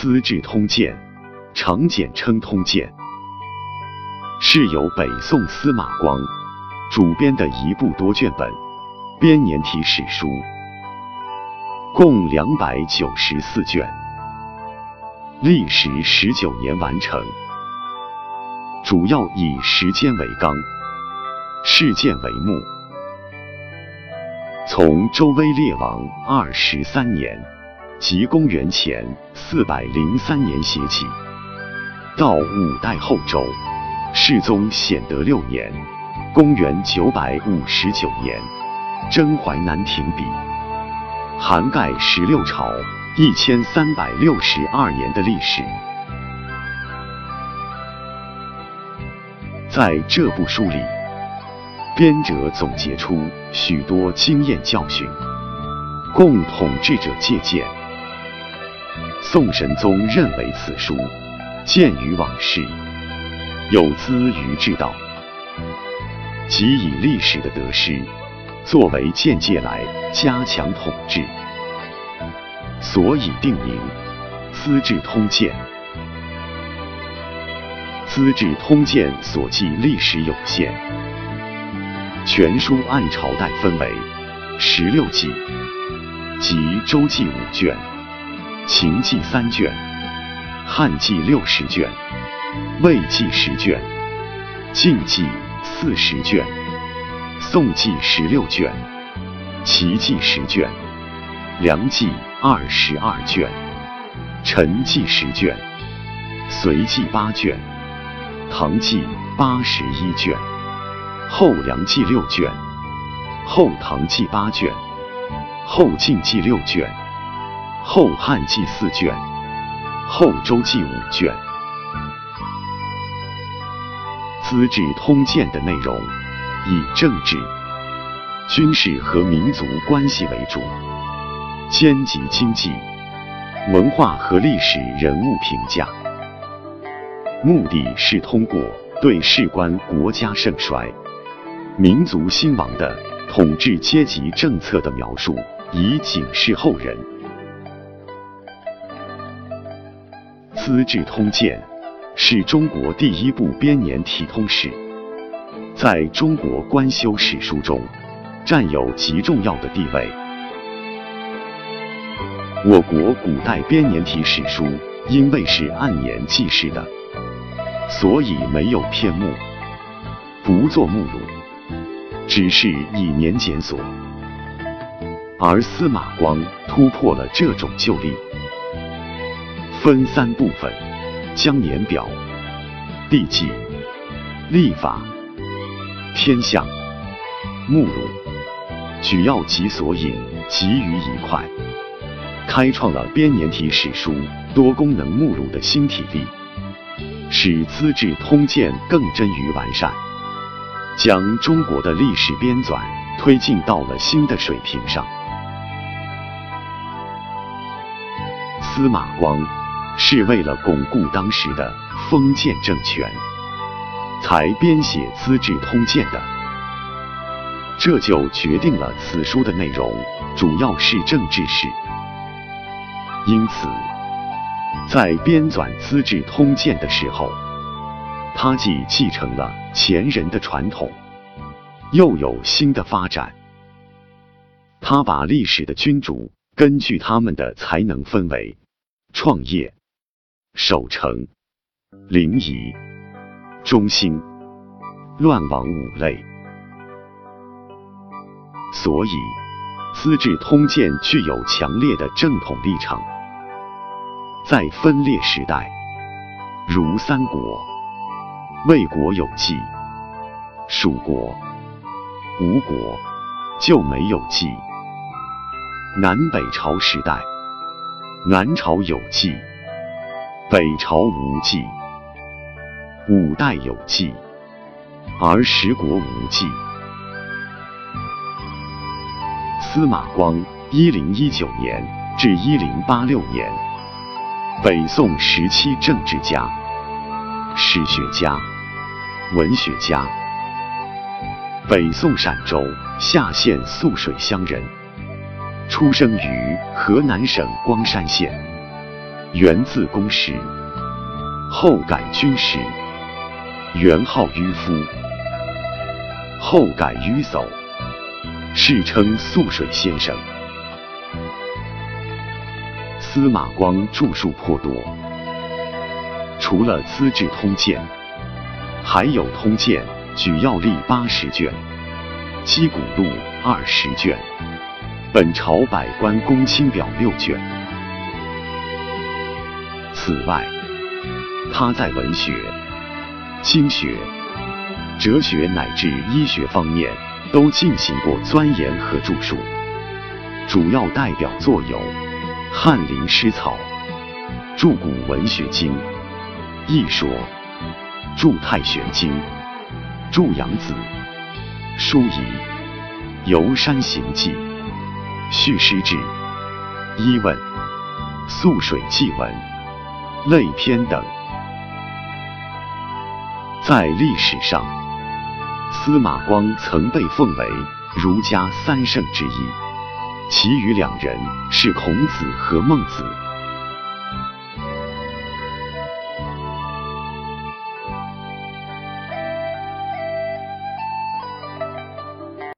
资治通鉴》，常简称《通鉴》，是由北宋司马光主编的一部多卷本编年体史书，共两百九十四卷，历时十九年完成。主要以时间为纲，事件为目，从周威烈王二十三年。即公元前四百零三年写起，到五代后周世宗显德六年（公元九百五十九年）征淮南停笔，涵盖十六朝一千三百六十二年的历史。在这部书里，编者总结出许多经验教训，供统治者借鉴。宋神宗认为此书见于往事，有资于治道，即以历史的得失作为鉴戒来加强统治，所以定名《资治通鉴》。《资治通鉴》所记历史有限，全书按朝代分为十六纪，即周纪五卷。秦记三卷，汉记六十卷，魏记十卷，晋记四十卷，宋记十六卷，齐记十卷，梁记二十二卷，陈记十卷，隋记八卷，唐记八十一卷，后梁记六卷，后唐记八卷，后晋记六卷。后汉记四卷，后周记五卷，《资治通鉴》的内容以政治、军事和民族关系为主，兼及经济、文化和历史人物评价，目的是通过对事关国家盛衰、民族兴亡的统治阶级政策的描述，以警示后人。《资治通鉴》是中国第一部编年体通史，在中国官修史书中占有极重要的地位。我国古代编年体史书因为是按年记事的，所以没有篇目，不做目录，只是以年检索。而司马光突破了这种旧例。分三部分：将年表、地纪、历法、天象、目录，举要及索引集于一块，开创了编年体史书多功能目录的新体例，使《资治通鉴》更臻于完善，将中国的历史编纂推进到了新的水平上。司马光。是为了巩固当时的封建政权，才编写《资治通鉴》的，这就决定了此书的内容主要是政治史。因此，在编纂《资治通鉴》的时候，他既继承了前人的传统，又有新的发展。他把历史的君主根据他们的才能分为创业。守城、临沂、中兴、乱亡五类，所以《资治通鉴》具有强烈的正统立场。在分裂时代，如三国、魏国有记，蜀国、吴国就没有记；南北朝时代，南朝有记。北朝无记，五代有记，而十国无记。司马光（一零一九年至一零八六年），北宋时期政治家、史学家、文学家。北宋陕州夏县涑水乡人，出生于河南省光山县。元字公时，后改君师，元号迂夫，后改迂叟，世称素水先生。司马光著述颇多，除了《资治通鉴》，还有《通鉴》举要例八十卷，《击鼓录》二十卷，《本朝百官公卿表》六卷。此外，他在文学、经学、哲学乃至医学方面都进行过钻研和著述，主要代表作有。《翰林诗草》著古文学经，易说著太玄经，著杨子书仪游山行记，续诗志，一问素水记文类篇等。在历史上，司马光曾被奉为儒家三圣之一。其余两人是孔子和孟子。